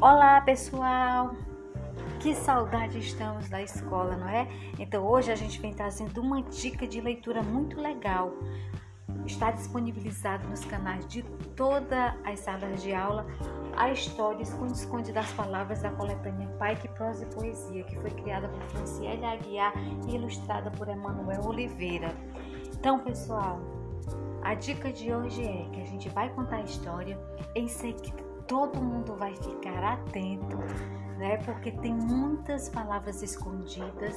Olá, pessoal! Que saudade estamos da escola, não é? Então, hoje a gente vem trazendo uma dica de leitura muito legal. Está disponibilizado nos canais de todas as salas de aula a história Esconde-Esconde das Palavras da coletânea Pai que Prosa e Poesia, que foi criada por Franciele Aguiar e ilustrada por Emanuel Oliveira. Então, pessoal, a dica de hoje é que a gente vai contar a história em seguida todo mundo vai ficar atento, né? Porque tem muitas palavras escondidas.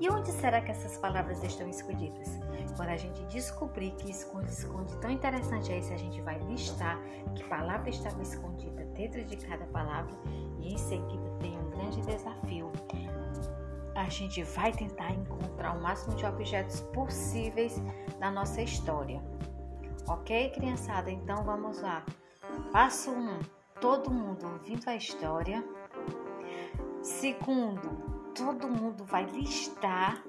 E onde será que essas palavras estão escondidas? Quando a gente descobrir que esconde, esconde, tão interessante é esse, a gente vai listar que palavra estava escondida dentro de cada palavra e em seguida tem um grande desafio. A gente vai tentar encontrar o máximo de objetos possíveis na nossa história. Ok, criançada? Então vamos lá. Passo 1. Um, todo mundo ouvindo a história. Segundo, todo mundo vai listar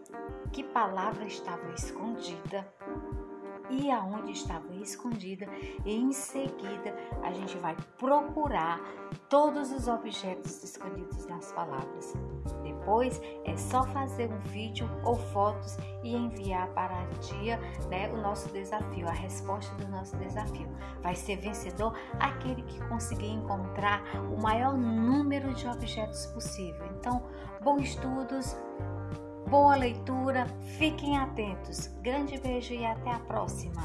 que palavra estava escondida e aonde estava escondida, e em seguida a gente vai procurar todos os objetos escondidos nas palavras. Depois é só fazer um vídeo ou fotos e enviar para a tia né, o nosso desafio, a resposta do nosso desafio. Vai ser vencedor aquele que conseguir encontrar o maior número de objetos possível. Então, bons estudos, boa leitura, fiquem atentos. Grande beijo e até a próxima!